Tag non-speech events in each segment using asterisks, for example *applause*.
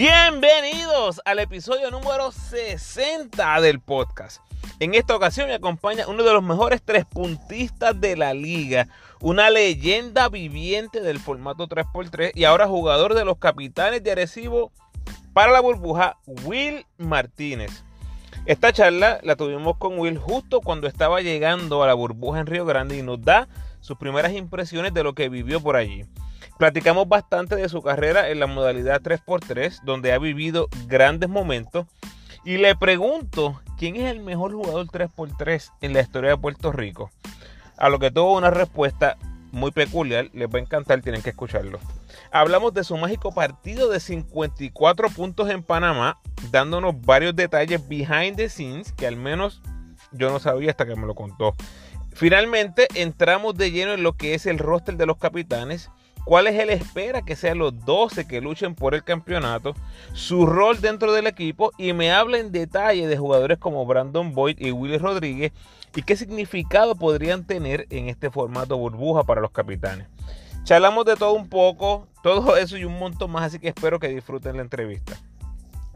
Bienvenidos al episodio número 60 del podcast. En esta ocasión me acompaña uno de los mejores tres puntistas de la liga, una leyenda viviente del formato 3x3 y ahora jugador de los capitanes de Arecibo para la burbuja, Will Martínez. Esta charla la tuvimos con Will justo cuando estaba llegando a la burbuja en Río Grande y nos da sus primeras impresiones de lo que vivió por allí. Platicamos bastante de su carrera en la modalidad 3x3, donde ha vivido grandes momentos. Y le pregunto, ¿quién es el mejor jugador 3x3 en la historia de Puerto Rico? A lo que tuvo una respuesta muy peculiar, les va a encantar, tienen que escucharlo. Hablamos de su mágico partido de 54 puntos en Panamá, dándonos varios detalles behind the scenes que al menos yo no sabía hasta que me lo contó. Finalmente entramos de lleno en lo que es el roster de los capitanes cuáles él espera que sean los 12 que luchen por el campeonato, su rol dentro del equipo y me habla en detalle de jugadores como Brandon Boyd y Willy Rodríguez y qué significado podrían tener en este formato burbuja para los capitanes. Charlamos de todo un poco, todo eso y un montón más, así que espero que disfruten la entrevista.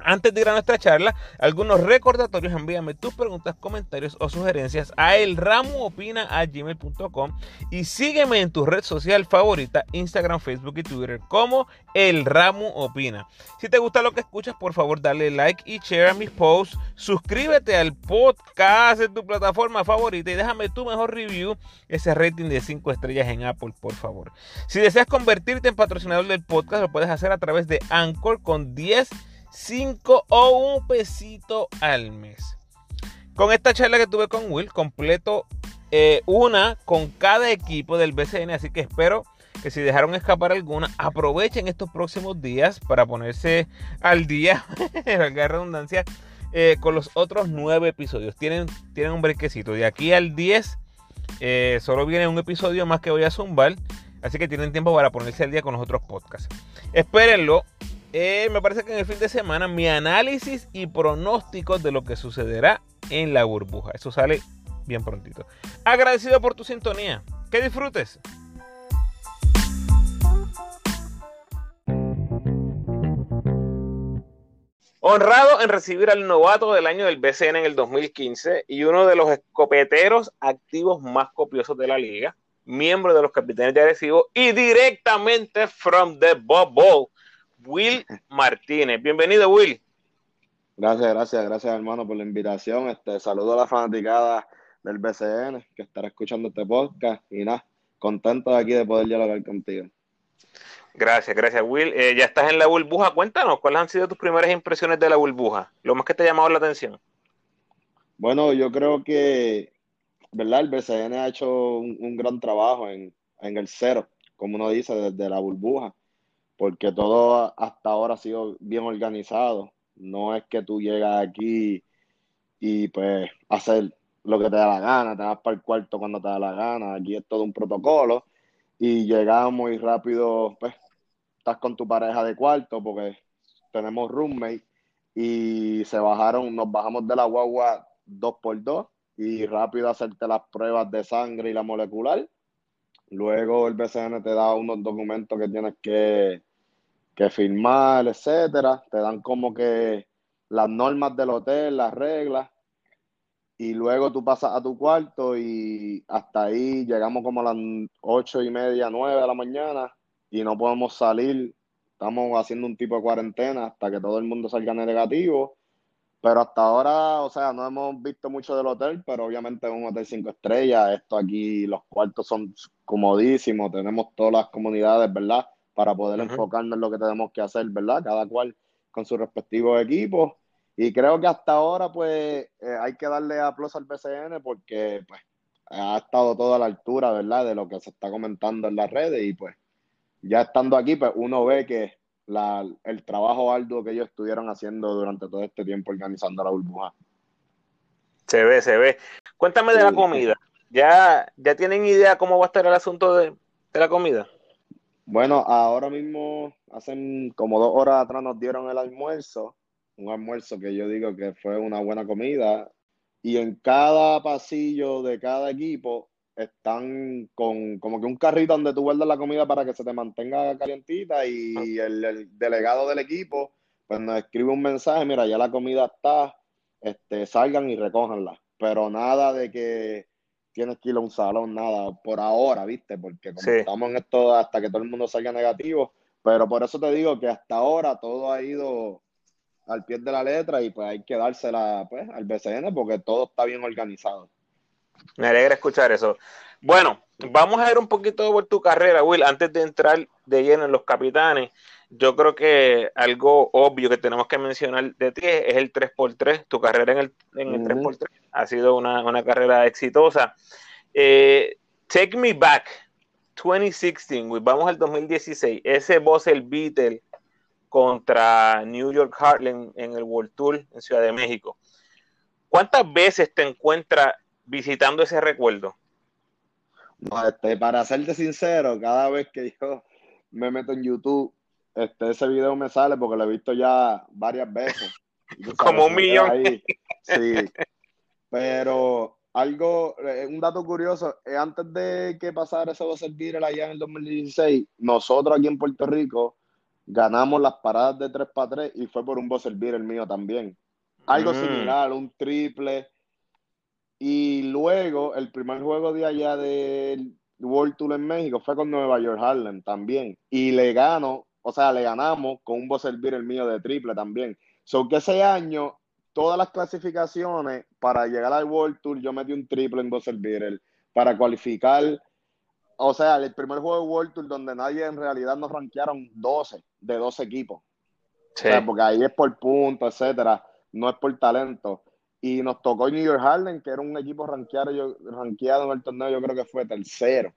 Antes de ir a nuestra charla, algunos recordatorios, envíame tus preguntas, comentarios o sugerencias a elramuopina.gmail.com y sígueme en tu red social favorita, Instagram, Facebook y Twitter como El Ramu Opina. Si te gusta lo que escuchas, por favor dale like y share a mis posts, suscríbete al podcast en tu plataforma favorita y déjame tu mejor review, ese rating de 5 estrellas en Apple, por favor. Si deseas convertirte en patrocinador del podcast, lo puedes hacer a través de Anchor con 10 5 o un pesito al mes. Con esta charla que tuve con Will, completo eh, una con cada equipo del BCN, así que espero que si dejaron escapar alguna, aprovechen estos próximos días para ponerse al día, *laughs* valga redundancia, eh, con los otros nueve episodios. Tienen, tienen un brequecito. De aquí al 10, eh, solo viene un episodio más que voy a zumbar. Así que tienen tiempo para ponerse al día con los otros podcasts. Espérenlo. Eh, me parece que en el fin de semana mi análisis y pronósticos de lo que sucederá en la burbuja. Eso sale bien prontito. Agradecido por tu sintonía. Que disfrutes. Honrado en recibir al novato del año del BCN en el 2015 y uno de los escopeteros activos más copiosos de la liga, miembro de los capitanes de Arecibo y directamente from the bubble Will Martínez. Bienvenido, Will. Gracias, gracias, gracias, hermano, por la invitación. Este, saludo a la fanaticada del BCN que estará escuchando este podcast y nada, contento de aquí de poder dialogar contigo. Gracias, gracias, Will. Eh, ya estás en la burbuja. Cuéntanos, ¿cuáles han sido tus primeras impresiones de la burbuja? Lo más que te ha llamado la atención. Bueno, yo creo que, ¿verdad? El BCN ha hecho un, un gran trabajo en, en el cero, como uno dice, desde la burbuja porque todo hasta ahora ha sido bien organizado. No es que tú llegas aquí y pues hacer lo que te da la gana, te vas para el cuarto cuando te da la gana, aquí es todo un protocolo y llegamos muy rápido, pues estás con tu pareja de cuarto porque tenemos roommate y se bajaron, nos bajamos de la guagua dos por dos y rápido hacerte las pruebas de sangre y la molecular Luego el BCN te da unos documentos que tienes que, que firmar, etcétera. Te dan como que las normas del hotel, las reglas. Y luego tú pasas a tu cuarto y hasta ahí llegamos como a las ocho y media, nueve de la mañana y no podemos salir. Estamos haciendo un tipo de cuarentena hasta que todo el mundo salga negativo pero hasta ahora, o sea, no hemos visto mucho del hotel, pero obviamente es un hotel cinco estrellas. Esto aquí, los cuartos son comodísimos, tenemos todas las comunidades, ¿verdad? Para poder enfocarnos en lo que tenemos que hacer, ¿verdad? Cada cual con sus respectivos equipos. Y creo que hasta ahora, pues, eh, hay que darle aplauso al BCN porque, pues, ha estado todo a la altura, ¿verdad? De lo que se está comentando en las redes y, pues, ya estando aquí, pues, uno ve que la, el trabajo arduo que ellos estuvieron haciendo durante todo este tiempo organizando la burbuja. Se ve, se ve. Cuéntame de la comida. ¿Ya, ¿Ya tienen idea cómo va a estar el asunto de, de la comida? Bueno, ahora mismo, hacen como dos horas atrás nos dieron el almuerzo, un almuerzo que yo digo que fue una buena comida, y en cada pasillo de cada equipo están con como que un carrito donde tú guardas la comida para que se te mantenga calientita y el, delegado del equipo pues nos escribe un mensaje, mira, ya la comida está, este, salgan y recójanla. Pero nada de que tienes que ir a un salón, nada, por ahora, ¿viste? Porque como estamos en esto hasta que todo el mundo salga negativo, pero por eso te digo que hasta ahora todo ha ido al pie de la letra y pues hay que dársela pues, al BCN porque todo está bien organizado. Me alegra escuchar eso. Bueno, vamos a ver un poquito por tu carrera, Will, antes de entrar de lleno en los capitanes. Yo creo que algo obvio que tenemos que mencionar de ti es el 3x3. Tu carrera en el, en el 3x3 ha sido una, carrera exitosa. Eh, take me back, 2016, Will. vamos al 2016. Ese boss, el Beatle, contra New York Heartland en el World Tour en Ciudad de México. ¿Cuántas veces te encuentras visitando ese recuerdo? No, este, para serte sincero, cada vez que yo me meto en YouTube, este, ese video me sale porque lo he visto ya varias veces. *laughs* Como un millón. Sí. *laughs* Pero algo, eh, un dato curioso, eh, antes de que pasara ese a servir allá en el 2016, nosotros aquí en Puerto Rico ganamos las paradas de 3 para 3 y fue por un buzzer el mío también. Algo mm. similar, un triple. Y luego, el primer juego de allá del World Tour en México fue con Nueva York Harlem también. Y le gano, o sea, le ganamos con un buzzer el mío de triple también. So que ese año, todas las clasificaciones para llegar al World Tour, yo metí un triple en buzzer beater para cualificar o sea, el primer juego de World Tour donde nadie en realidad nos rankearon 12 de 12 equipos. Sí. O sea, porque ahí es por puntos, etcétera, no es por talento. Y nos tocó New York Harlem, que era un equipo rankeado, yo, rankeado en el torneo, yo creo que fue tercero.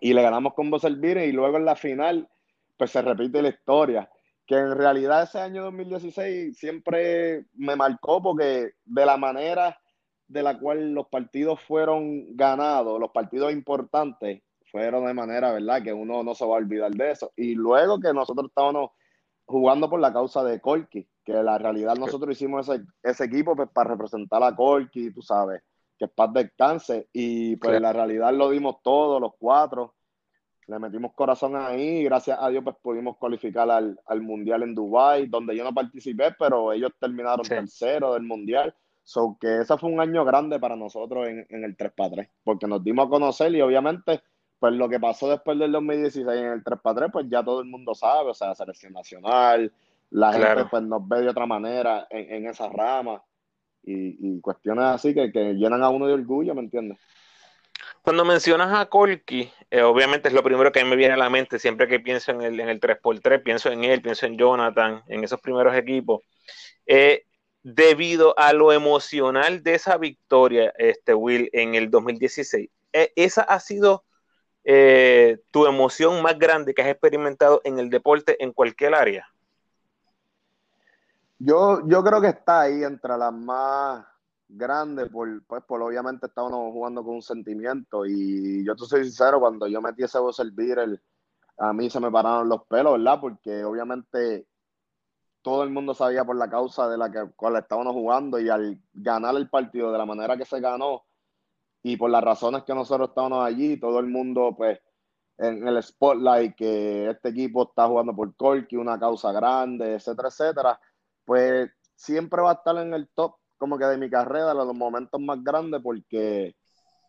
Y le ganamos con Boselvire y luego en la final, pues se repite la historia. Que en realidad ese año 2016 siempre me marcó porque de la manera de la cual los partidos fueron ganados, los partidos importantes, fueron de manera, ¿verdad? Que uno no se va a olvidar de eso. Y luego que nosotros estábamos jugando por la causa de Corky, que la realidad nosotros hicimos ese, ese equipo pues, para representar a Corky, tú sabes, que es paz descanse. Y pues la realidad lo dimos todos, los cuatro. Le metimos corazón ahí y gracias a Dios pues pudimos cualificar al, Mundial en Dubai donde yo no participé, pero ellos terminaron tercero del Mundial. So que ese fue un año grande para nosotros en, el 3x3, porque nos dimos a conocer y obviamente, pues lo que pasó después del 2016 en el 3x3, pues ya todo el mundo sabe, o sea, selección nacional, la gente pues nos ve de otra manera en, esa rama y, cuestiones así que, llenan a uno de orgullo, ¿me entiendes? Cuando mencionas a Colky, eh, obviamente es lo primero que me viene a la mente siempre que pienso en el, en el 3x3, pienso en él, pienso en Jonathan, en esos primeros equipos. Eh, debido a lo emocional de esa victoria, este Will, en el 2016. E, ¿Esa ha sido eh, tu emoción más grande que has experimentado en el deporte en cualquier área? Yo, yo creo que está ahí entre las más grandes, por, pues obviamente estábamos jugando con un sentimiento y yo te soy sincero, cuando yo metí ese voz el a mí se me pararon los pelos, ¿verdad? Porque obviamente todo el mundo sabía por la causa de la que cual estábamos jugando y al ganar el partido de la manera que se ganó y por las razones que nosotros estábamos allí, todo el mundo pues en el spotlight que este equipo está jugando por Corky, una causa grande, etcétera, etcétera, pues siempre va a estar en el top como que de mi carrera, de los momentos más grandes porque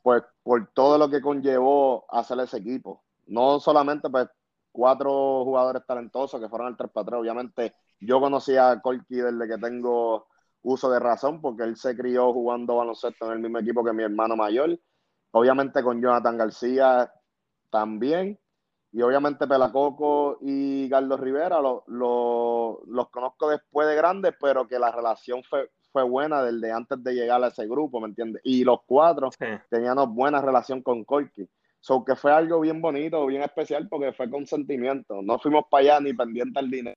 pues por todo lo que conllevó hacer ese equipo. No solamente pues cuatro jugadores talentosos que fueron el 3 para 3, obviamente yo conocí a Corky desde que tengo uso de razón, porque él se crió jugando baloncesto en el mismo equipo que mi hermano mayor. Obviamente con Jonathan García también. Y obviamente Pelacoco y Carlos Rivera los conozco después de grandes, pero que la relación fue, fue buena desde antes de llegar a ese grupo, ¿me entiendes? Y los cuatro teníamos buena relación con Corky. So que fue algo bien bonito, bien especial, porque fue con sentimiento. No fuimos para allá ni pendiente al dinero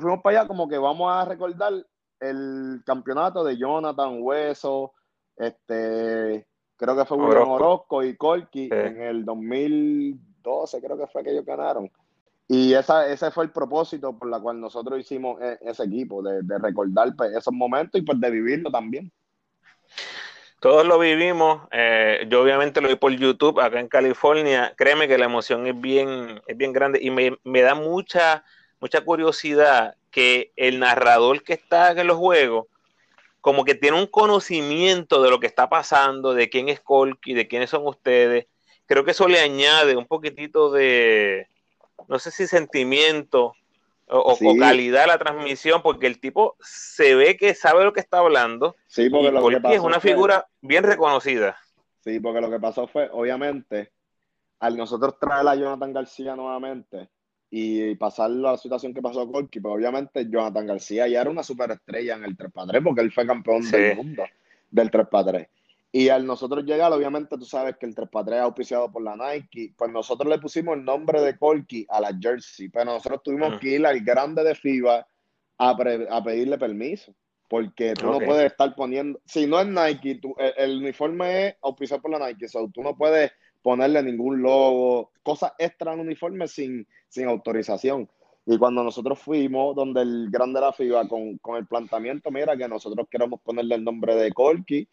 fuimos para allá como que vamos a recordar el campeonato de Jonathan Hueso, este, creo que fue William Orozco y Colky en el 2012, creo que fue que ellos ganaron. Y esa, ese fue el propósito por la cual nosotros hicimos e, ese equipo, de, recordar pues, esos momentos y pues de vivirlo también. Todos lo vivimos, eh, yo obviamente lo vi por YouTube acá en California, créeme que la emoción es bien, es bien grande y me, me da mucha mucha curiosidad que el narrador que está en los juegos, como que tiene un conocimiento de lo que está pasando, de quién es Colky, de quiénes son ustedes. Creo que eso le añade un poquitito de, no sé si sentimiento o, calidad a la transmisión, porque el tipo se ve que sabe lo que está hablando. Sí, porque lo que es una figura bien reconocida. Sí, porque lo que pasó fue, obviamente, al nosotros traer a Jonathan García nuevamente y pasar la situación que pasó a Corky, pues obviamente Jonathan García ya era una superestrella en el 3x3 porque él fue campeón del mundo del 3x3. Y al nosotros llegar, obviamente tú sabes que el 3x3 es auspiciado por la Nike, pues nosotros le pusimos el nombre de Corky a la jersey, pero nosotros tuvimos que ir al grande de FIBA a, pedirle permiso, porque tú no puedes estar poniendo, si no es Nike, el, uniforme es auspiciado por la Nike, so tú no puedes ponerle ningún logo, cosas extra al uniforme sin, sin autorización. Y cuando nosotros fuimos donde el grande de la FIBA con, con el planteamiento, mira que nosotros queremos ponerle el nombre de Corky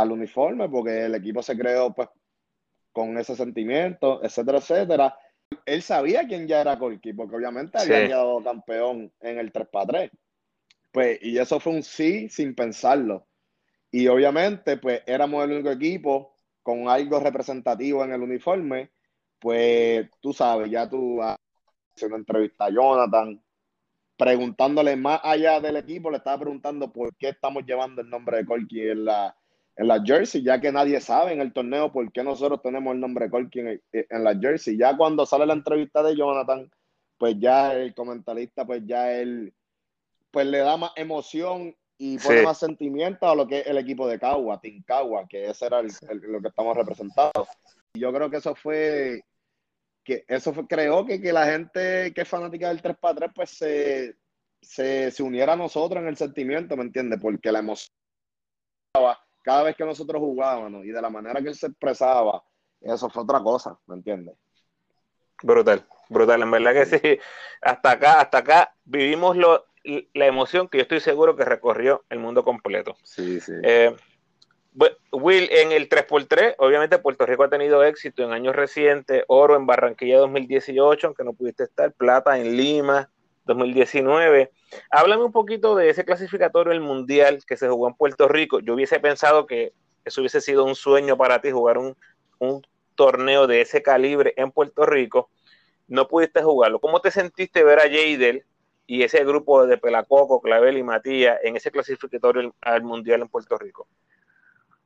al uniforme porque el equipo se creó pues con ese sentimiento, etcétera, etcétera. Él sabía quién ya era Corky, porque obviamente había quedado campeón en el 3x3. Pues, y eso fue un sí sin pensarlo. Y obviamente, pues éramos el único equipo con algo representativo en el uniforme. Pues tú sabes, ya tú una entrevista a Jonathan, preguntándole más allá del equipo, le estaba preguntando por qué estamos llevando el nombre de Corky en la, en la jersey, ya que nadie sabe en el torneo por qué nosotros tenemos el nombre Colky en, en, la jersey. Ya cuando sale la entrevista de Jonathan, pues ya el comentarista, pues ya él, pues le da más emoción y pone más sentimiento a lo que es el equipo de Cagua, Team Cagua, que ese era lo que estamos representando. Y yo creo que eso fue, que eso fue, creó que, que la gente que es fanática del 3x3, pues se, se, se uniera a nosotros en el sentimiento, ¿me entiendes? Porque la emoción cada vez que nosotros jugábamos y de la manera que él se expresaba, eso fue otra cosa, ¿me entiendes? Brutal, brutal, en verdad que sí. Hasta acá, hasta acá vivimos lo, la emoción que yo estoy seguro que recorrió el mundo completo. Sí, sí. Eh, Will, en el 3x3, obviamente Puerto Rico ha tenido éxito en años recientes, oro en Barranquilla 2018, aunque no pudiste estar, plata en Lima 2019. Háblame un poquito de ese clasificatorio del Mundial que se jugó en Puerto Rico. Yo hubiese pensado que eso hubiese sido un sueño para ti, jugar un, torneo de ese calibre en Puerto Rico. No pudiste jugarlo. ¿Cómo te sentiste ver a Jadel y ese grupo de Pelacoco, Clavel y Matías en ese clasificatorio al Mundial en Puerto Rico?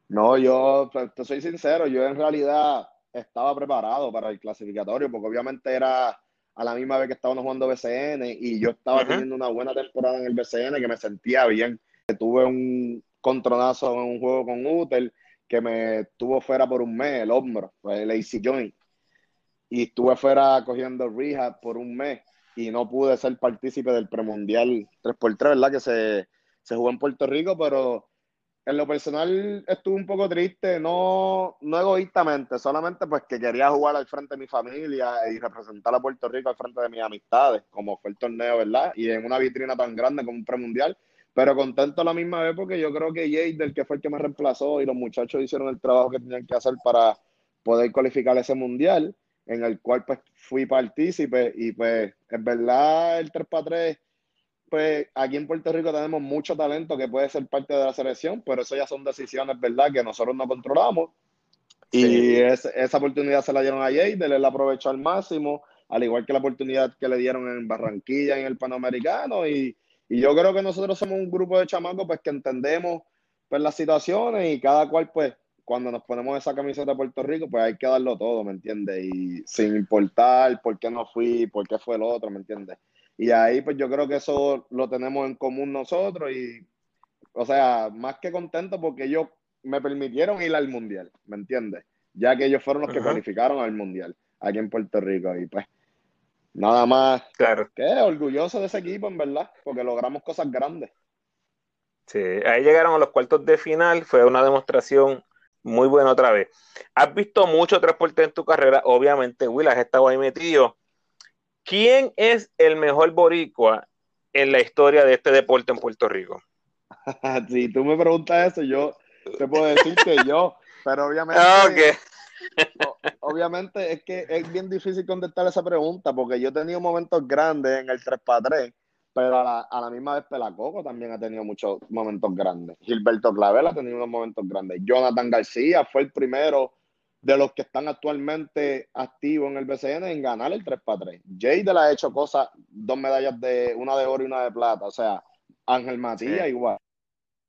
No, yo te soy sincero, yo en realidad estaba preparado para el clasificatorio porque obviamente era a la misma vez que estábamos jugando BCN y yo estaba teniendo una buena temporada en el BCN que me sentía bien. Tuve un contronazo en un juego con Utel que me tuvo fuera por un mes, el hombro, el AC joint. Y estuve fuera cogiendo rehab por un mes y no pude ser partícipe del premundial 3x3, ¿verdad? Que se, se jugó en Puerto Rico, pero en lo personal estuve un poco triste, no, no egoístamente, solamente pues que quería jugar al frente de mi familia y representar a Puerto Rico al frente de mis amistades, como fue el torneo, ¿verdad? Y en una vitrina tan grande como un premundial, pero contento a la misma vez porque yo creo que Jade, del que fue el que me reemplazó, y los muchachos hicieron el trabajo que tenían que hacer para poder cualificar ese mundial, en el cual pues fui partícipe y pues en verdad el 3 para 3 pues aquí en Puerto Rico tenemos mucho talento que puede ser parte de la selección, pero eso ya son decisiones, ¿verdad?, que nosotros no controlamos. Y esa oportunidad se la dieron a Jade, él la aprovechó al máximo, al igual que la oportunidad que le dieron en Barranquilla, en el Panamericano. Y, y yo creo que nosotros somos un grupo de chamacos pues, que entendemos pues, las situaciones y cada cual, pues, cuando nos ponemos esa camiseta de Puerto Rico, pues hay que darlo todo, ¿me entiendes? Y sin importar por qué no fui, por qué fue el otro, ¿me entiendes? Y ahí pues yo creo que eso lo tenemos en común nosotros y, o sea, más que contento porque ellos me permitieron ir al mundial, ¿me entiendes? Ya que ellos fueron los que calificaron al mundial aquí en Puerto Rico y pues nada más claro. que orgulloso de ese equipo en verdad, porque logramos cosas grandes. Sí, ahí llegaron a los cuartos de final, fue una demostración muy buena otra vez. Has visto mucho transporte en tu carrera, obviamente, Will, has estado ahí metido. ¿Quién es el mejor boricua en la historia de este deporte en Puerto Rico? *laughs* si tú me preguntas eso, yo te puedo decir que yo, pero obviamente, obviamente es que es bien difícil contestar esa pregunta porque yo he tenido momentos grandes en el 3x3, pero a la, misma vez Pelacoco también ha tenido muchos momentos grandes. Gilberto Clavel ha tenido unos momentos grandes. Jonathan García fue el primero de los que están actualmente activos en el BCN en ganar el 3x3. Jay de la ha hecho cosas, dos medallas de una de oro y una de plata. O sea, Ángel Matías igual.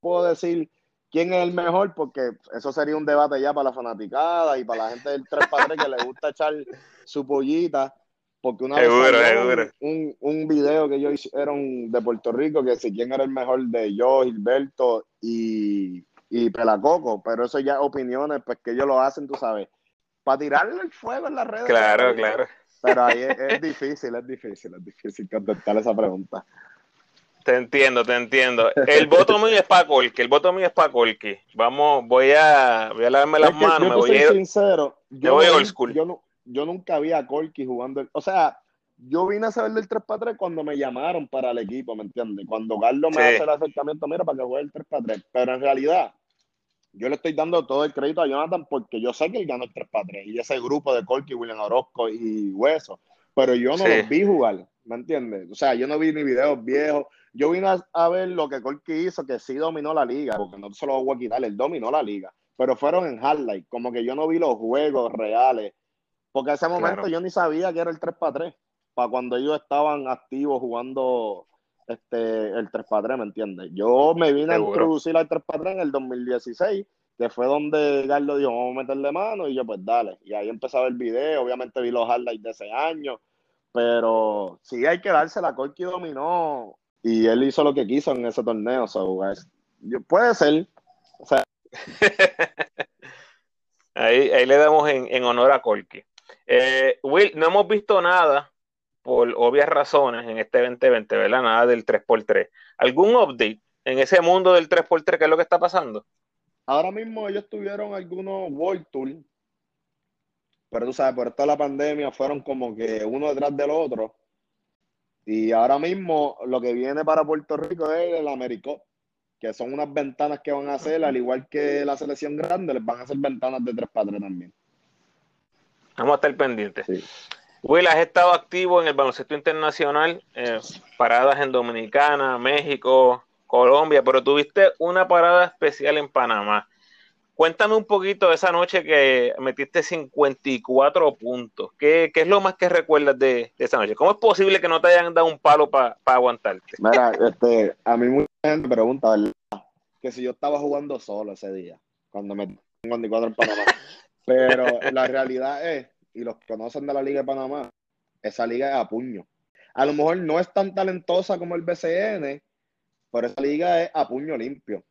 Puedo decir quién es el mejor porque eso sería un debate ya para la fanaticada y para la gente del 3x3 que le gusta echar su pollita. Porque una vez un, un, video que yo hicieron de Puerto Rico que si quién era el mejor de yo, Gilberto y y Pelacoco, pero eso ya opiniones, pues que ellos lo hacen, tú sabes, para tirarle el fuego en las redes. Claro, claro. Pero ahí es, difícil, es difícil, es difícil contestar esa pregunta. Te entiendo, te entiendo. El voto mío es para Colque, el voto mío es para Colque. Vamos, voy a, voy a lavarme las manos, me voy a ir. sincero, yo, voy old school. Yo, yo nunca vi a Colque jugando, o sea, yo vine a saber del 3x3 cuando me llamaron para el equipo, ¿me entiendes? Cuando Carlos me hace el acercamiento, mira, para que juegue el 3x3. Pero en realidad, yo le estoy dando todo el crédito a Jonathan porque yo sé que él ganó el 3 3 y ese grupo de Corky, William Orozco y Hueso, pero yo no los vi jugar, ¿me entiendes? O sea, yo no vi ni videos viejos, yo vine a, ver lo que Corky hizo, que sí dominó la liga, porque no se lo voy a quitar, él dominó la liga, pero fueron en highlight, como que yo no vi los juegos reales, porque en ese momento yo ni sabía que era el 3 3 para cuando ellos estaban activos jugando este, el 3x3, ¿me entiendes? Yo me vine a introducir al 3x3 en el 2016, que fue donde Garlo dijo, vamos a meterle mano, y yo, pues dale. Y ahí empezaba el video, obviamente vi los highlights de ese año, pero sí hay que darse la Corky dominó, y él hizo lo que quiso en ese torneo, puede ser. *laughs* ahí, ahí le damos en, honor a Corky. Eh, Will, no hemos visto nada por obvias razones en este 2020, ¿verdad? Nada del 3x3. ¿Algún update en ese mundo del 3x3? ¿Qué es lo que está pasando? Ahora mismo ellos tuvieron algunos World Tour, pero tú sabes, por toda la pandemia fueron como que uno detrás del otro. Y ahora mismo lo que viene para Puerto Rico es el Americop, que son unas ventanas que van a hacer, al igual que la selección grande, les van a hacer ventanas de 3x3 también. Vamos a estar pendientes. Sí. Will, has estado activo en el baloncesto internacional, eh, paradas en Dominicana, México, Colombia, pero tuviste una parada especial en Panamá. Cuéntame un poquito de esa noche que metiste 54 puntos. ¿Qué, es lo más que recuerdas de, esa noche? ¿Cómo es posible que no te hayan dado un palo para aguantarte? Mira, este, a mí mucha gente pregunta, ¿verdad? Que si yo estaba jugando solo ese día, cuando metí 54 en Panamá. *laughs* Pero la realidad es y los que conocen de la Liga de Panamá, esa liga es a puño. A lo mejor no es tan talentosa como el BCN, pero esa liga es a puño limpio.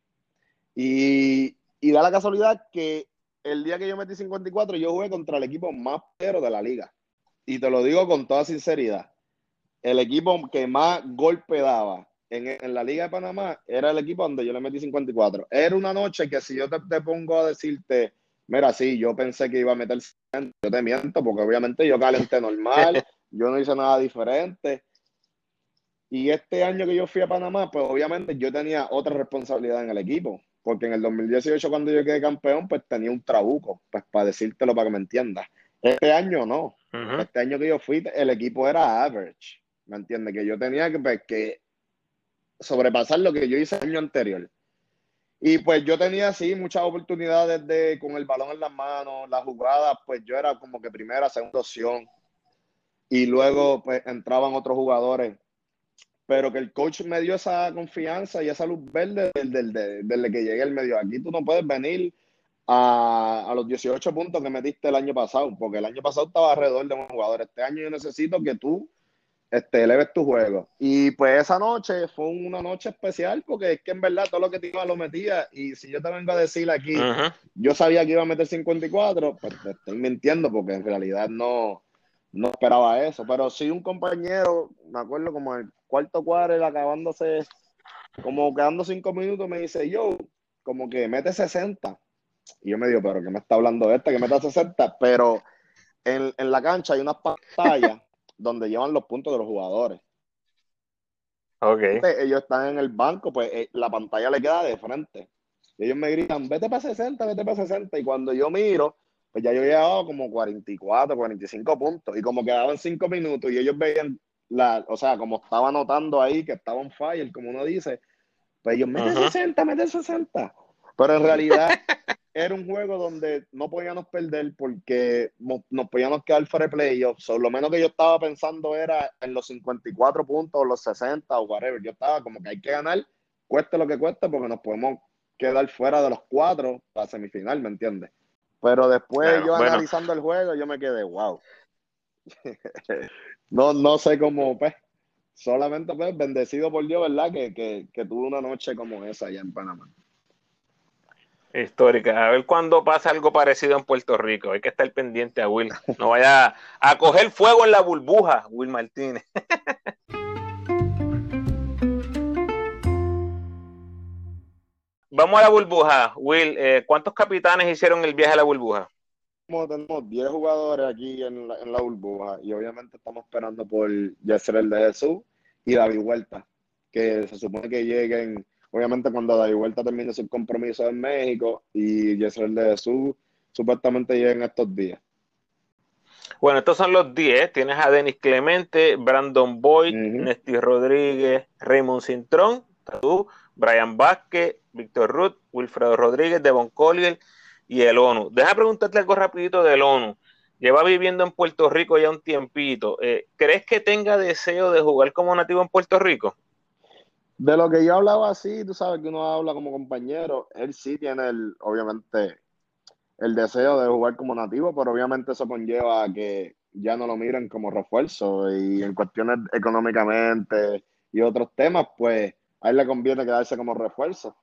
Y, da la casualidad que el día que yo metí 54, yo jugué contra el equipo más pero de la liga. Y te lo digo con toda sinceridad. El equipo que más golpe daba en, la Liga de Panamá era el equipo donde yo le metí 54. Era una noche que si yo te pongo a decirte Mira, sí, yo pensé que iba a meter yo te miento, porque obviamente yo calenté normal, *laughs* yo no hice nada diferente. Y este año que yo fui a Panamá, pues obviamente yo tenía otra responsabilidad en el equipo, porque en el 2018 cuando yo quedé campeón, pues tenía un trabuco, pues para decírtelo para que me entiendas. Este año no. Este año que yo fui, el equipo era average, ¿me entiendes? Que yo tenía que, pues, que sobrepasar lo que yo hice el año anterior. Y pues yo tenía así muchas oportunidades de con el balón en las manos, las jugadas, pues yo era como que primera, segunda opción. Y luego pues entraban otros jugadores. Pero que el coach me dio esa confianza y esa luz verde desde, que llegué al medio. Aquí tú no puedes venir a, a, los 18 puntos que metiste el año pasado, porque el año pasado estaba alrededor de un jugador. Este año yo necesito que tú este, eleves tu juego. Y pues esa noche fue una noche especial porque es que en verdad todo lo que te iba lo metía. Y si yo te vengo a decir aquí, yo sabía que iba a meter 54, pues te estoy mintiendo porque en realidad no, no esperaba eso. Pero sí un compañero, me acuerdo como el cuarto cuadro, acabándose, como quedando cinco minutos, me dice, yo, como que mete 60. Y yo me digo, pero ¿qué me está hablando de este? Que meta 60. Pero en, en la cancha hay unas pantallas *laughs* donde llevan los puntos de los jugadores. Ok. ellos están en el banco, pues eh, la pantalla le queda de frente. ellos me gritan, vete para 60, vete para 60. Y cuando yo miro, pues ya yo había dado como 44, 45 puntos. Y como quedaban 5 minutos y ellos veían, la, o sea, como estaba notando ahí que estaba en fire, como uno dice, pues ellos, mete 60, mete 60. Pero en realidad *laughs* era un juego donde no podíamos perder porque nos podíamos quedar fuera de playoffs. lo menos que yo estaba pensando era en los 54 puntos, o los 60 o whatever. Yo estaba como que hay que ganar, cueste lo que cueste, porque nos podemos quedar fuera de los cuatro para semifinal, ¿me entiendes? Pero después yo analizando el juego, yo me quedé, wow. *laughs* no, no sé cómo, pues, solamente pues, bendecido por Dios, ¿verdad? Que, que, que tuve una noche como esa allá en Panamá histórica. A ver cuándo pasa algo parecido en Puerto Rico. Hay que estar pendiente a Will. No vaya a coger fuego en la burbuja, Will Martínez. *laughs* Vamos a la burbuja. Will, eh, ¿cuántos capitanes hicieron el viaje a la burbuja? Tenemos 10 jugadores aquí en la, en burbuja y obviamente estamos esperando por Yesrel de Jesús y David Huerta, que se supone que lleguen obviamente cuando David Vuelta termine su compromiso en México y Yesel de Jesús supuestamente llega en estos días. Bueno, estos son los 10. Tienes a Denis Clemente, Brandon Boyd, Nesty Rodríguez, Raymond Cintrón, Brian Vázquez, Víctor Ruth, Wilfredo Rodríguez, Devon Collier y el ONU. Deja preguntarte algo rapidito del ONU. Lleva viviendo en Puerto Rico ya un tiempito. Eh, ¿Crees que tenga deseo de jugar como nativo en Puerto Rico? De lo que yo hablaba así, tú sabes que uno habla como compañero, él sí tiene el, obviamente, el deseo de jugar como nativo, pero obviamente eso conlleva a que ya no lo miren como refuerzo y en cuestiones económicamente y otros temas, pues a él le conviene quedarse como refuerzo,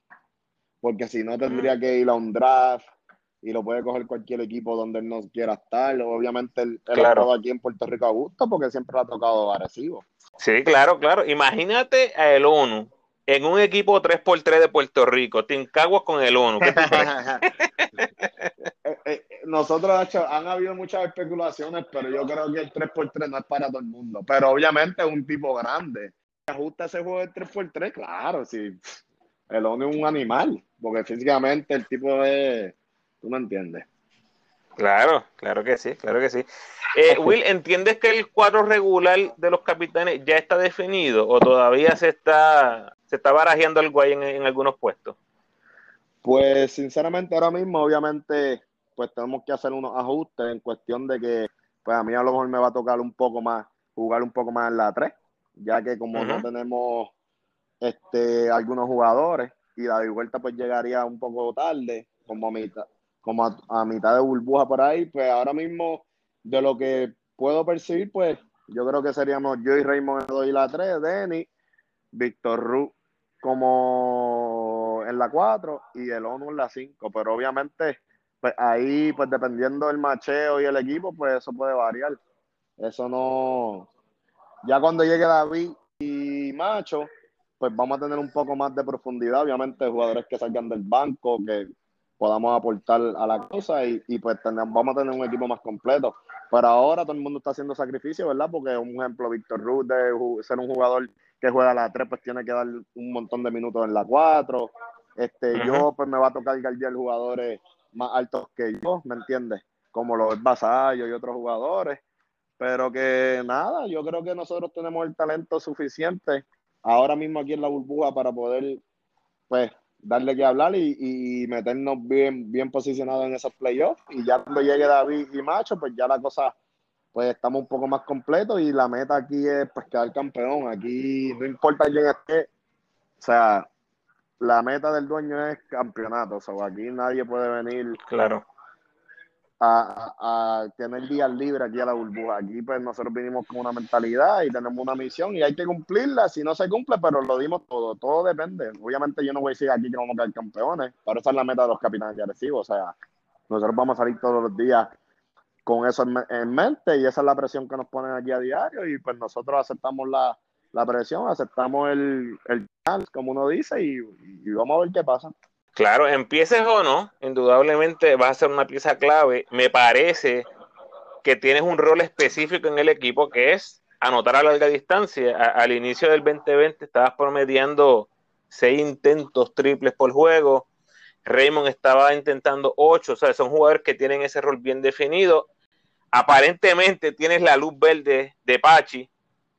porque si no tendría que ir a un draft y lo puede coger cualquier equipo donde él no quiera estar. Obviamente él, él ha estado aquí en Puerto Rico a gusto porque siempre lo ha tocado agresivo. Sí, claro, claro. Imagínate a el ONU en un equipo 3x3 de Puerto Rico. Te encaguas con el ONU. *laughs* Eh, eh, nosotros, hecho, han habido muchas especulaciones, pero yo creo que el 3x3 no es para todo el mundo. Pero obviamente es un tipo grande. ¿Ajusta ese juego del 3x3? Claro, sí. El ONU es un animal, porque físicamente el tipo es. ¿Tú me entiendes? Claro, claro que sí, claro que sí. Eh, Will, ¿entiendes que el cuadro regular de los capitanes ya está definido o todavía se está, se está barajeando algo ahí en, algunos puestos? Pues sinceramente ahora mismo obviamente pues tenemos que hacer unos ajustes en cuestión de que pues a mí a lo mejor me va a tocar un poco más, jugar un poco más en la 3, ya que como no tenemos este algunos jugadores y la vuelta pues llegaría un poco tarde, como a mitad, como a, mitad de burbuja por ahí, pues ahora mismo de lo que puedo percibir, pues yo creo que seríamos yo y Raymond y la 3, Denny, Víctor Ru como en la 4 y el ONU en la 5, pero obviamente pues ahí pues dependiendo del macheo y el equipo, pues eso puede variar. Eso no ya cuando llegue David y Macho, pues vamos a tener un poco más de profundidad, obviamente jugadores que salgan del banco, que podamos aportar a la cosa y, pues vamos a tener un equipo más completo. Pero ahora todo el mundo está haciendo sacrificio, ¿verdad? Porque un ejemplo, Víctor Ruth, de ser un jugador que juega a la 3, pues tiene que dar un montón de minutos en la 4. Este, Yo, pues me va a tocar guardiar jugadores más altos que yo, ¿me entiendes? Como los Vasallo y otros jugadores. Pero que nada, yo creo que nosotros tenemos el talento suficiente ahora mismo aquí en la burbuja para poder, pues, darle que hablar y, meternos bien, bien posicionados en esos playoffs. Y ya cuando llegue David y Macho, pues ya la cosa, pues estamos un poco más completos y la meta aquí es pues quedar campeón. Aquí no importa quién esté, o sea, la meta del dueño es campeonato. O sea, aquí nadie puede venir. Claro a, tener días libres aquí a la burbuja. Aquí pues nosotros vinimos con una mentalidad y tenemos una misión y hay que cumplirla. Si no se cumple, pero lo dimos todo. Todo depende. Obviamente yo no voy a decir aquí que vamos a quedar campeones, pero esa es la meta de los capitanes agresivos. O sea, nosotros vamos a salir todos los días con eso en, mente y esa es la presión que nos ponen aquí a diario y pues nosotros aceptamos la, presión, aceptamos el, el como uno dice, y vamos a ver qué pasa. Claro, empieces o no, indudablemente vas a ser una pieza clave. Me parece que tienes un rol específico en el equipo que es anotar a larga distancia. al inicio del 2020 estabas promediando seis intentos triples por juego. Raymond estaba intentando ocho, o sea, son jugadores que tienen ese rol bien definido. Aparentemente tienes la luz verde de Pachi.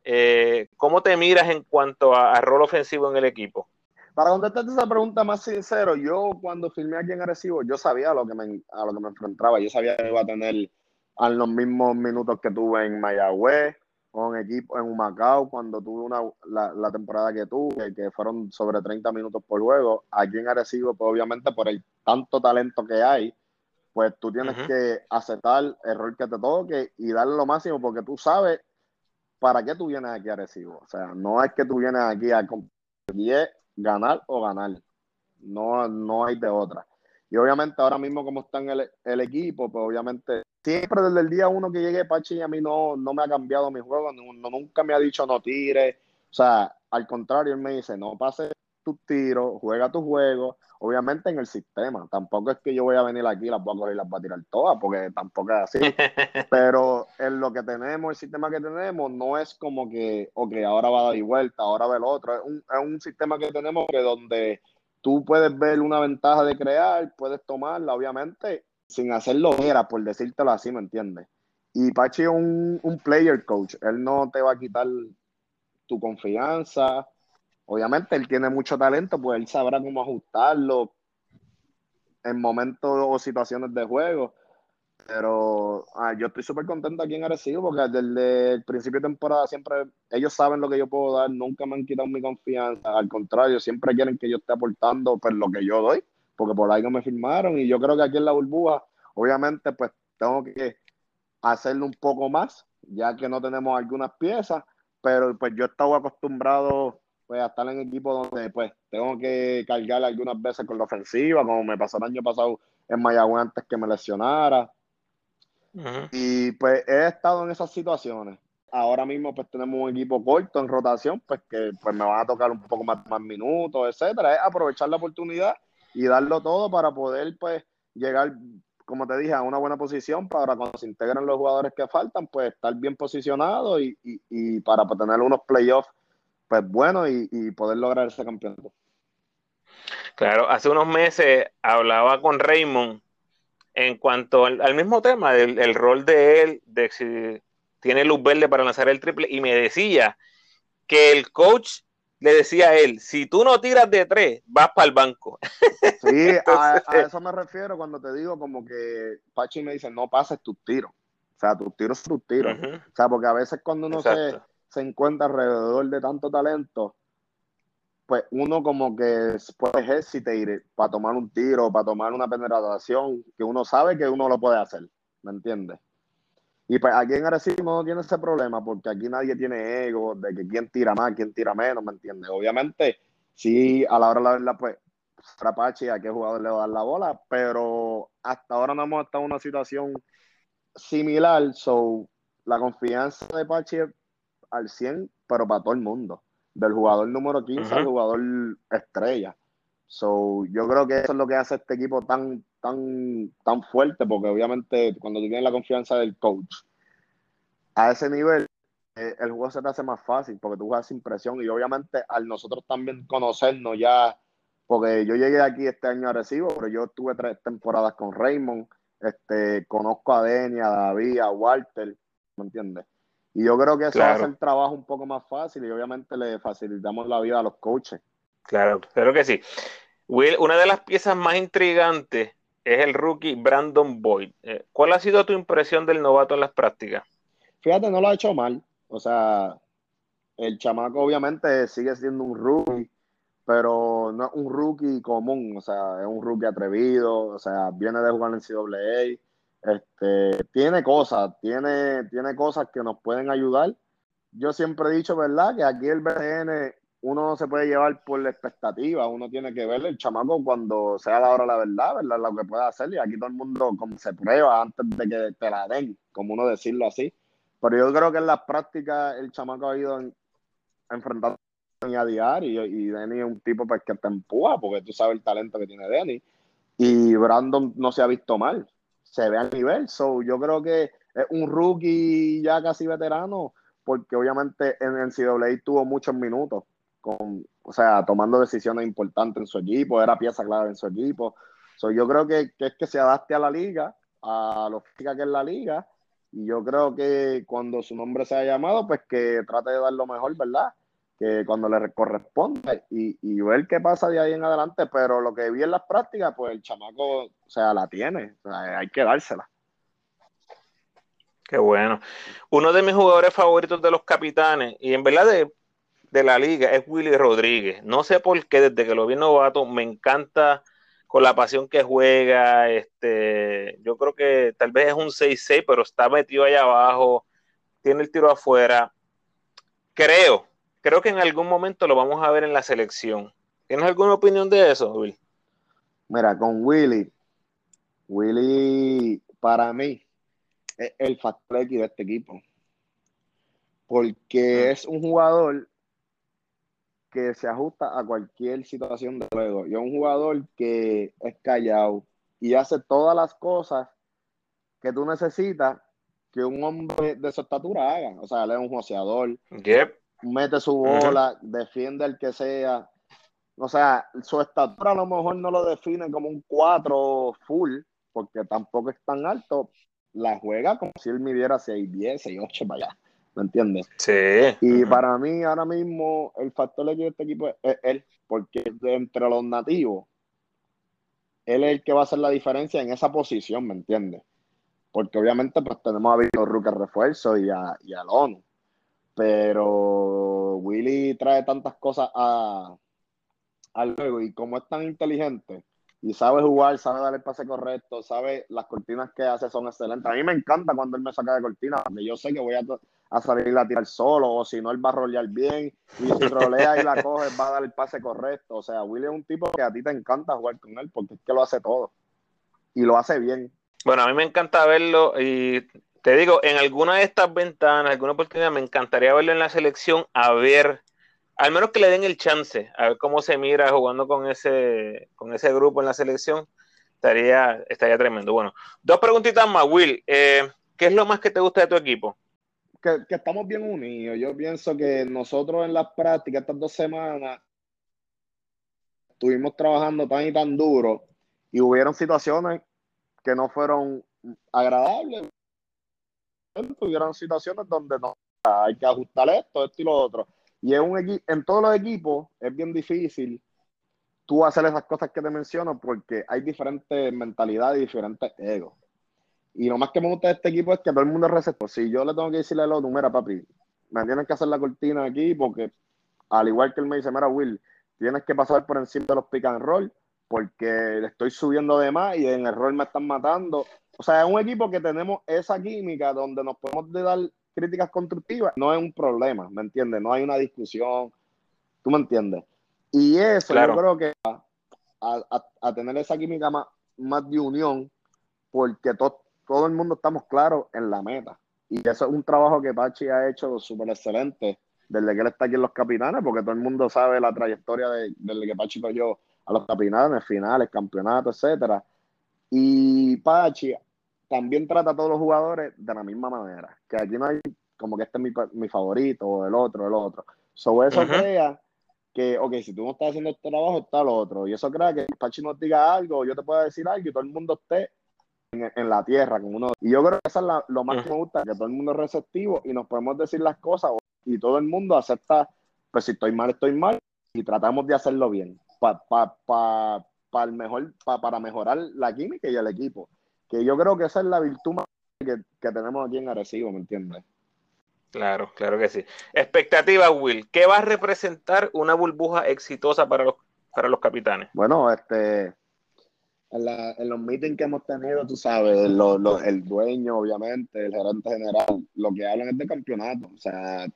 Eh, ¿Cómo te miras en cuanto a, rol ofensivo en el equipo? Para contestarte esa pregunta más sincero, yo cuando firmé aquí en Arecibo, yo sabía a lo que me, a lo que me enfrentaba. Yo sabía que iba a tener a los mismos minutos que tuve en Mayagüez, con equipo en Humacao cuando tuve una, la, temporada que tuve, que fueron sobre 30 minutos por juego. Aquí en Arecibo, pues obviamente por el tanto talento que hay, pues tú tienes que aceptar el rol que te toque y darle lo máximo porque tú sabes para qué tú vienes aquí a Arecibo. O sea, no es que tú vienes aquí a competir, ganar o ganar. No, no hay de otra. Y obviamente ahora mismo como está el, el equipo, pues obviamente siempre desde el día uno que llegué Pachi a mí no, no me ha cambiado mi juego, nunca me ha dicho no tire, o sea, al contrario, él me dice no pases tus tiros, juega tu juego, obviamente en el sistema, tampoco es que yo voy a venir aquí y las voy a coger y las voy a tirar todas, porque tampoco es así, *laughs* pero en lo que tenemos, el sistema que tenemos, no es como que, ok, ahora va a dar vuelta, ahora va el otro, es un, es un sistema que tenemos que donde tú puedes ver una ventaja de crear, puedes tomarla, obviamente, sin hacerlo era, por decírtelo así, ¿me entiendes? Y Pachi es un, un player coach, él no te va a quitar tu confianza. Obviamente él tiene mucho talento, pues él sabrá cómo ajustarlo en momentos o situaciones de juego. Pero ah, yo estoy súper contento aquí en Arecibo porque desde el principio de temporada siempre ellos saben lo que yo puedo dar, nunca me han quitado mi confianza. Al contrario, siempre quieren que yo esté aportando pues, lo que yo doy porque por ahí no me firmaron y yo creo que aquí en la burbuja, obviamente, pues tengo que hacerlo un poco más, ya que no tenemos algunas piezas, pero pues yo estaba acostumbrado pues, a estar en equipo donde pues tengo que cargar algunas veces con la ofensiva, como me pasó el año pasado en Mayagüez antes que me lesionara. Y pues he estado en esas situaciones. Ahora mismo pues tenemos un equipo corto en rotación, pues que pues me van a tocar un poco más, más minutos, etcétera. Es aprovechar la oportunidad y darlo todo para poder pues llegar, como te dije, a una buena posición para cuando se integren los jugadores que faltan, pues estar bien posicionado y, y, para pues, tener unos playoffs pues buenos y, poder lograr ese campeonato. Claro, hace unos meses hablaba con Raymond en cuanto al, mismo tema, del el rol de él, de si tiene luz verde para lanzar el triple, y me decía que el coach le decía a él, si tú no tiras de tres, vas para el banco. Sí, *laughs* a, eso me refiero cuando te digo como que Pachi me dice, no pases tus tiros. O sea, tus tiros son tus tiros. O sea, porque a veces cuando uno se, se, encuentra alrededor de tanto talento, pues uno como que puede ir para tomar un tiro, para tomar una penetración, que uno sabe que uno lo puede hacer, ¿me entiendes? Y pues aquí en Arecibo no tiene ese problema porque aquí nadie tiene ego de que quién tira más, quién tira menos, ¿me entiendes? Obviamente, sí, a la hora de la verdad, pues, Frapachi a qué jugador le va a dar la bola, pero hasta ahora no hemos estado en una situación similar, so la confianza de Pachi al 100, pero para todo el mundo, del jugador número 15 al jugador estrella. So, yo creo que eso es lo que hace este equipo tan, tan, tan fuerte, porque obviamente cuando tú tienes la confianza del coach a ese nivel, eh, el juego se te hace más fácil, porque tú juegas sin presión y obviamente al nosotros también conocernos ya, porque yo llegué aquí este año a Recibo, pero yo tuve tres temporadas con Raymond, este, conozco a Denny, a David, a Walter, ¿me entiendes? Y yo creo que eso hace el trabajo un poco más fácil y obviamente le facilitamos la vida a los coaches. Claro, claro que sí. Will, una de las piezas más intrigantes es el rookie Brandon Boyd. Eh, ¿Cuál ha sido tu impresión del novato en las prácticas? Fíjate, no lo ha hecho mal. O sea, el chamaco obviamente sigue siendo un rookie, pero no es un rookie común. O sea, es un rookie atrevido. O sea, viene de jugar en CAA. Este, tiene cosas, tiene, tiene cosas que nos pueden ayudar. Yo siempre he dicho, ¿verdad? Que aquí el BN uno no se puede llevar por la expectativa, uno tiene que ver el chamaco cuando sea la hora la verdad, ¿verdad? Lo que puede hacer, y aquí todo el mundo se prueba antes de que te la den, como uno decirlo así. Pero yo creo que en las prácticas el chamaco ha ido enfrentando a diario y, Denny es un tipo pues, que te empuja porque tú sabes el talento que tiene Denny. Y Brandon no se ha visto mal, se ve a nivel. So, yo creo que es un rookie ya casi veterano, porque obviamente en el CWA tuvo muchos minutos con, o sea, tomando decisiones importantes en su equipo, era pieza clave en su equipo. yo creo que, es que se adapte a la liga, a lo física que es la liga, y yo creo que cuando su nombre sea llamado, pues que trate de dar lo mejor, ¿verdad? Que cuando le corresponde y, y ver qué pasa de ahí en adelante, pero lo que vi en las prácticas, pues el chamaco, o sea, la tiene, hay que dársela. Qué bueno. Uno de mis jugadores favoritos de los capitanes, y en verdad de, de la liga, es Willy Rodríguez. No sé por qué, desde que lo vi novato, me encanta con la pasión que juega. Este, yo creo que tal vez es un 6-6, pero está metido allá abajo, tiene el tiro afuera. Creo, creo que en algún momento lo vamos a ver en la selección. ¿Tienes alguna opinión de eso, Will? Mira, con Willy, Willy, para mí, es el factor X de este equipo. Porque es un jugador que se ajusta a cualquier situación de juego. Y es un jugador que es callado y hace todas las cosas que tú necesitas que un hombre de su estatura haga. O sea, él es un joseador, mete su bola, defiende el que sea. O sea, su estatura a lo mejor no lo define como un 4 full, porque tampoco es tan alto, la juega como si él midiera 6'10, 6'8 para allá. ¿Me entiendes? Sí. Y para mí, ahora mismo, el factor de este equipo es él, porque entre los nativos, él es el que va a hacer la diferencia en esa posición, ¿me entiendes? Porque obviamente, pues tenemos a Víctor Ruque refuerzo y a, y a ONU. Pero Willy trae tantas cosas a, al juego y como es tan inteligente, y sabe jugar, sabe dar el pase correcto, sabe las cortinas que hace son excelentes. A mí me encanta cuando él me saca de cortina, porque yo sé que voy a, salir a tirar solo, o si no, él va a rolear bien, y si rolea y la *laughs* coge, va a dar el pase correcto. O sea, Willy es un tipo que a ti te encanta jugar con él, porque es que lo hace todo, y lo hace bien. Bueno, a mí me encanta verlo, y te digo, en alguna de estas ventanas, alguna oportunidad, me encantaría verlo en la selección, a ver al menos que le den el chance, a ver cómo se mira jugando con ese, con ese grupo en la selección, estaría, estaría tremendo. Bueno, dos preguntitas más, Will. Eh, ¿Qué es lo más que te gusta de tu equipo? Que, estamos bien unidos. Yo pienso que nosotros en las prácticas, estas dos semanas, estuvimos trabajando tan y tan duro y hubieron situaciones que no fueron agradables. Hubieron situaciones donde no hay que ajustar esto, esto y lo otro y es un en todos los equipos es bien difícil tú hacer esas cosas que te menciono porque hay diferentes mentalidades y diferentes egos. Y lo más que me gusta de este equipo es que todo el mundo es receptor. Si yo le tengo que decirle a otro, mira, papi, me tienes que hacer la cortina aquí porque, al igual que él me dice, mira, Will, tienes que pasar por encima de los pick and roll porque le estoy subiendo de más y en el rol me están matando. O sea, es un equipo que tenemos esa química donde nos podemos dar críticas constructivas, no es un problema, ¿me entiendes? No hay una discusión, ¿tú me entiendes? Y eso yo creo que a, a, tener esa química más, más de unión, porque todo el mundo estamos claros en la meta. Y eso es un trabajo que Pachi ha hecho súper excelente desde que él está aquí en los capitanes, porque todo el mundo sabe la trayectoria de, desde que Pachi yo a los capitanes, finales, campeonatos, etcétera. Y Pachi también trata a todos los jugadores de la misma manera. Que aquí no hay como que este es mi, mi favorito, o el otro, el otro. Sobre eso crea que, ok, si tú no estás haciendo este trabajo, está lo otro. Y eso crea que Pachi nos diga algo, yo te pueda decir algo y todo el mundo esté en, la tierra como uno. Y yo creo que eso es lo más que me gusta, que todo el mundo es receptivo y nos podemos decir las cosas y todo el mundo acepta, pues si estoy mal, estoy mal y tratamos de hacerlo bien pa, pa, pa, mejor, para mejorar la química y el equipo que yo creo que esa es la virtud más que, tenemos aquí en Arecibo, ¿me entiendes? Claro, claro que sí. Expectativa, Will. ¿Qué va a representar una burbuja exitosa para los, para los capitanes? Bueno, este, en, los meetings que hemos tenido, tú sabes, el dueño, obviamente, el gerente general, lo que hablan es de campeonato. O sea,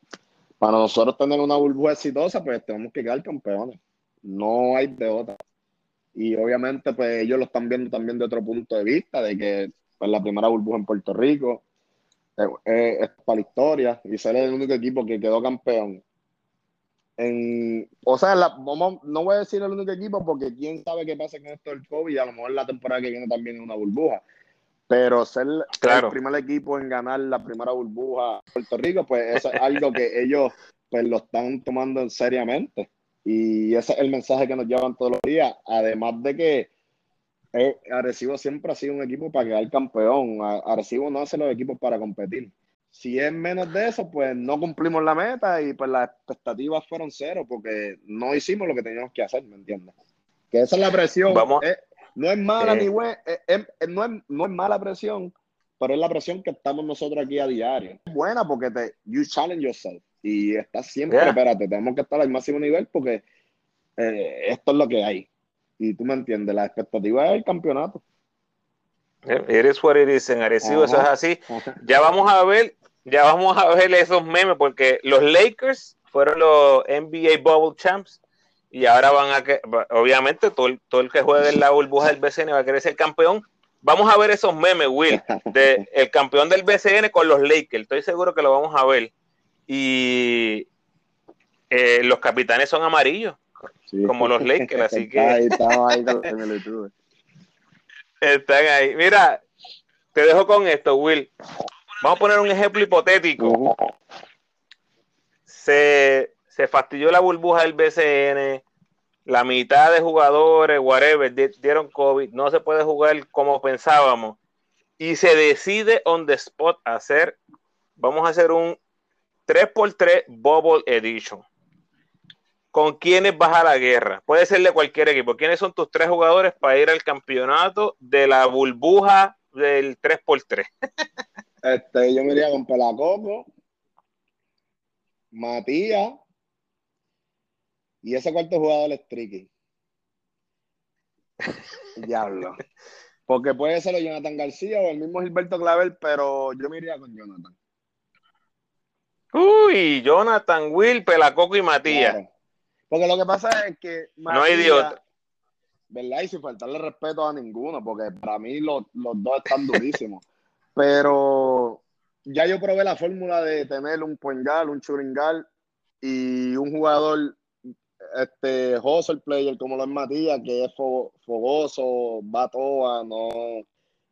para nosotros tener una burbuja exitosa, pues tenemos que quedar campeones. No hay de otra. Y obviamente, pues ellos lo están viendo también de otro punto de vista, de que pues, la primera burbuja en Puerto Rico eh, eh, es para la historia y ser el único equipo que quedó campeón. En, o sea, no voy a decir el único equipo porque quién sabe qué pasa con esto del COVID y a lo mejor la temporada que viene también es una burbuja. Pero ser el primer equipo en ganar la primera burbuja en Puerto Rico, pues eso es algo que *laughs* ellos pues lo están tomando seriamente. Y ese es el mensaje que nos llevan todos los días. Además de que Eh, Arecibo siempre ha sido un equipo para quedar campeón. Arecibo no hace los equipos para competir. Si es menos de eso, pues no cumplimos la meta y pues las expectativas fueron cero porque no hicimos lo que teníamos que hacer, ¿me entiendes? Que esa es la presión. Vamos. Eh, no es mala ni buena, eh, no, es, no es mala presión, pero es la presión que estamos nosotros aquí a diario. Es buena porque te, you challenge yourself y estás siempre, espérate, tenemos que estar al máximo nivel porque eh, esto es lo que hay. Y tú me entiendes, la expectativa es el campeonato. Eres what it is en Arecibo, eso es así. Ya vamos a ver, ya vamos a ver esos memes porque los Lakers fueron los NBA Bubble Champs y ahora van a que, obviamente todo el, todo el que juegue en la burbuja del BCN va a querer ser campeón Vamos a ver esos memes, Will, *laughs* de el campeón del BCN con los Lakers. Estoy seguro que lo vamos a ver. Y eh, los capitanes son amarillos, como los Lakers, así *laughs* que. ahí, Están ahí. Mira, te dejo con esto, Will. Vamos a poner un ejemplo hipotético. Se, se fastidió la burbuja del BCN la mitad de jugadores, whatever, dieron COVID, no se puede jugar como pensábamos, y se decide on the spot hacer, vamos a hacer un 3x3 Bubble Edition. ¿Con quiénes vas a la guerra? Puede ser de cualquier equipo. ¿Quiénes son tus tres jugadores para ir al campeonato de la burbuja del 3x3? *laughs* Este, yo me iría con Pelacoco, Matías, y ese cuarto jugador es tricky. *laughs* Diablo. Porque puede ser Jonathan García o el mismo Gilberto Clavel, pero yo me iría con Jonathan. Uy, Jonathan, Will, Pelacoco y Matías. Porque lo que pasa es que. no hay idiota. ¿Verdad? Y sin faltarle respeto a ninguno, porque para mí los, dos están durísimos. *laughs* pero ya yo probé la fórmula de tener un poingal, un churingal y un jugador este hustle player como lo es Matías, que es fogoso, va toa, no,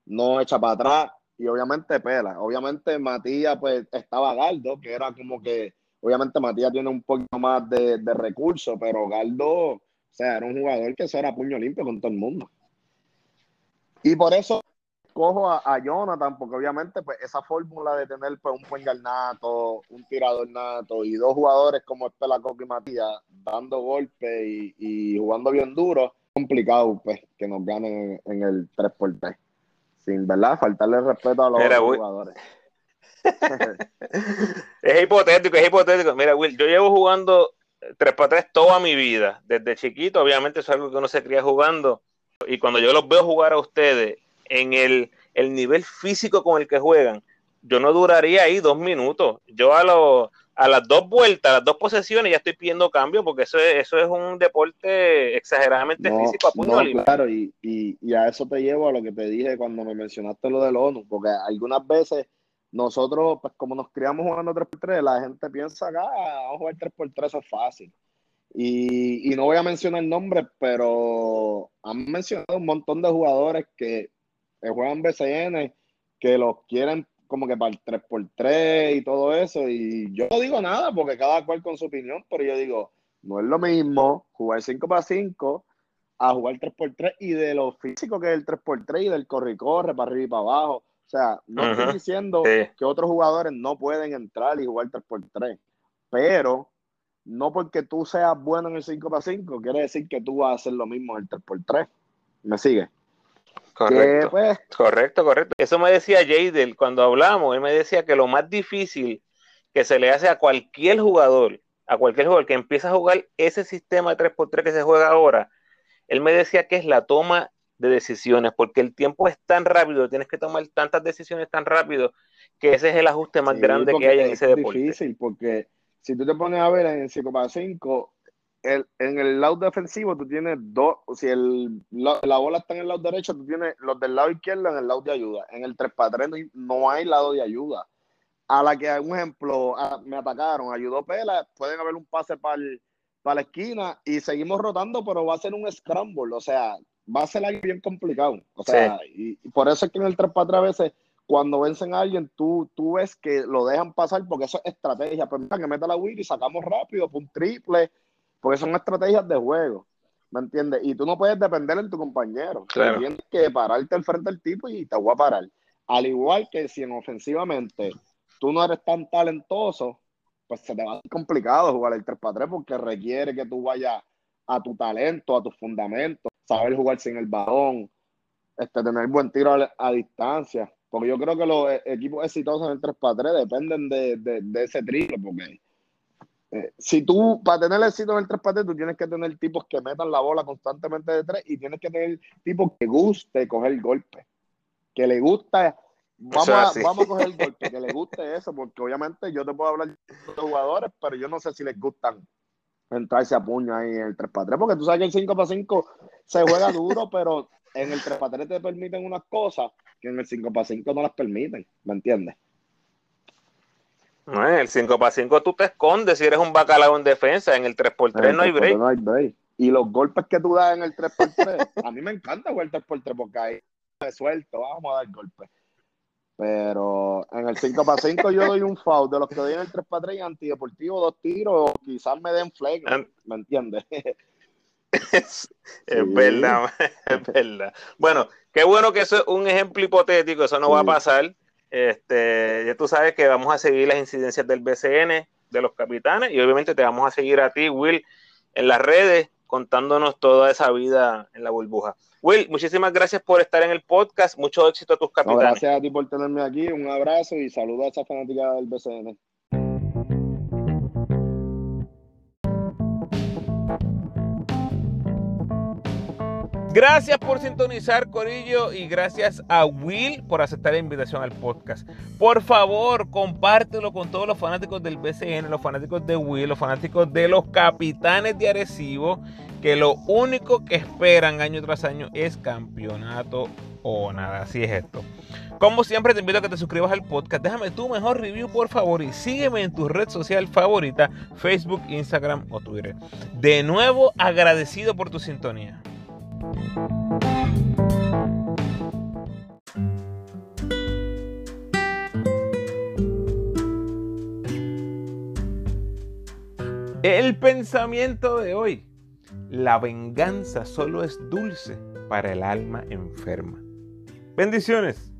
no echa para atrás y obviamente pela. Obviamente Matías pues estaba Galdo, que era como que, obviamente Matías tiene un poquito más de, de recursos, pero Galdo, o sea, era un jugador que eso era puño limpio con todo el mundo. Y por eso cojo a, Jonathan, porque obviamente pues esa fórmula de tener pues, un buen nato, un tirador nato y dos jugadores como Pelacoco y Matías dando golpes y, jugando bien duro, complicado pues que nos ganen en, el 3x3. Sin verdad, faltarle respeto a los jugadores. *laughs* es hipotético, es hipotético. Mira, Will, yo llevo jugando 3x3 toda mi vida. Desde chiquito, obviamente, es algo que uno se cría jugando. Y cuando yo los veo jugar a ustedes en el, nivel físico con el que juegan, yo no duraría ahí dos minutos. Yo a, lo, a las dos vueltas, a las dos posesiones, ya estoy pidiendo cambio porque eso es, eso es un deporte exageradamente físico a Claro, y, y, a eso te llevo a lo que te dije cuando me mencionaste lo del ONU, porque algunas veces nosotros, pues como nos criamos jugando 3x3, la gente piensa que ah, vamos a jugar 3x3, eso es fácil. Y, y no voy a mencionar nombres, pero han mencionado un montón de jugadores que juegan BCN, que los quieren como que para el 3x3 y todo eso. Y yo no digo nada porque cada cual con su opinión, pero yo digo, no es lo mismo jugar 5x5 a jugar 3x3 y de lo físico que es el 3x3 y del corre y corre para arriba y para abajo. O sea, no estoy diciendo que otros jugadores no pueden entrar y jugar 3x3, pero no porque tú seas bueno en el 5x5 quiere decir que tú vas a hacer lo mismo en el 3x3. ¿Me sigue? Correcto, pues, correcto, correcto. Eso me decía Jadel cuando hablamos. Él me decía que lo más difícil que se le hace a cualquier jugador, a cualquier jugador que empieza a jugar ese sistema de 3x3 que se juega ahora, él me decía que es la toma de decisiones, porque el tiempo es tan rápido, tienes que tomar tantas decisiones tan rápido, que ese es el ajuste más grande que hay en ese deporte. Es difícil, porque si tú te pones a ver en el 5x5, en el lado defensivo tú tienes dos, si el, la, bola está en el lado derecho, tú tienes los del lado izquierdo en el lado de ayuda. En el 3 para 3 no, hay lado de ayuda. A la que, un ejemplo, me atacaron, ayudó Pela, pueden haber un pase para la esquina y seguimos rotando, pero va a ser un scramble, o sea, va a ser algo bien complicado. O sea, y, por eso es que en el 3 para 3 a veces cuando vencen a alguien, tú, tú ves que lo dejan pasar porque eso es estrategia. Pero mira, que meta la Wii y sacamos rápido, un triple, porque son estrategias de juego. ¿me entiendes? Y tú no puedes depender en tu compañero. Claro. Tienes que pararte al frente del tipo y te voy a parar. Al igual que si en ofensivamente tú no eres tan talentoso, pues se te va a hacer complicado jugar el 3 para 3 porque requiere que tú vayas a tu talento, a tus fundamentos, saber jugar sin el balón, este, tener buen tiro a, distancia. Porque yo creo que los e, equipos exitosos en el 3 para 3 dependen de, de, ese triple, porque eh, si tú, para tener éxito en el 3 para 3, tú tienes que tener tipos que metan la bola constantemente de 3 y tienes que tener tipos que guste coger el golpe, que le gusta Vamos, a, vamos a coger *laughs* el golpe, que le guste eso, porque obviamente yo te puedo hablar de jugadores, pero yo no sé si les gustan entrarse a puño ahí en el 3 para 3, porque tú sabes que el 5 para 5 se juega duro, *laughs* pero en el 3 para 3 te permiten unas cosas que en el 5 para 5 no las permiten, ¿me entiendes? No, en el 5 para 5 tú te escondes si eres un bacalao en defensa, en el 3 por 3 no hay break. No hay break. Y los golpes que tú das en el 3 por 3, *laughs* a mí me encanta jugar el 3 por 3 porque ahí me suelto, vamos a dar golpes. Pero en el 5 para 5 yo doy un foul. De los que doy en el 3 para 3 antideportivo, dos tiros, quizás me den flag. ¿Me entiendes? *laughs* Es, verdad, *laughs* es verdad. Bueno, qué bueno que eso es un ejemplo hipotético, eso no va a pasar. Este, ya tú sabes que vamos a seguir las incidencias del BCN, de los capitanes, y obviamente te vamos a seguir a ti, Will, en las redes, contándonos toda esa vida en la burbuja. Will, muchísimas gracias por estar en el podcast. Mucho éxito a tus capitanes. gracias a ti por tenerme aquí. Un abrazo y saludos a esa fanática del BCN. Gracias por sintonizar, Corillo, y gracias a Will por aceptar la invitación al podcast. Por favor, compártelo con todos los fanáticos del BCN, los fanáticos de Will, los fanáticos de los capitanes de Arecibo que lo único que esperan año tras año es campeonato o nada. Así es esto. Como siempre te invito a que te suscribas al podcast. Déjame tu mejor review por favor y sígueme en tu red social favorita, Facebook, Instagram o Twitter. De nuevo agradecido por tu sintonía. El pensamiento de hoy. La venganza solo es dulce para el alma enferma. Bendiciones.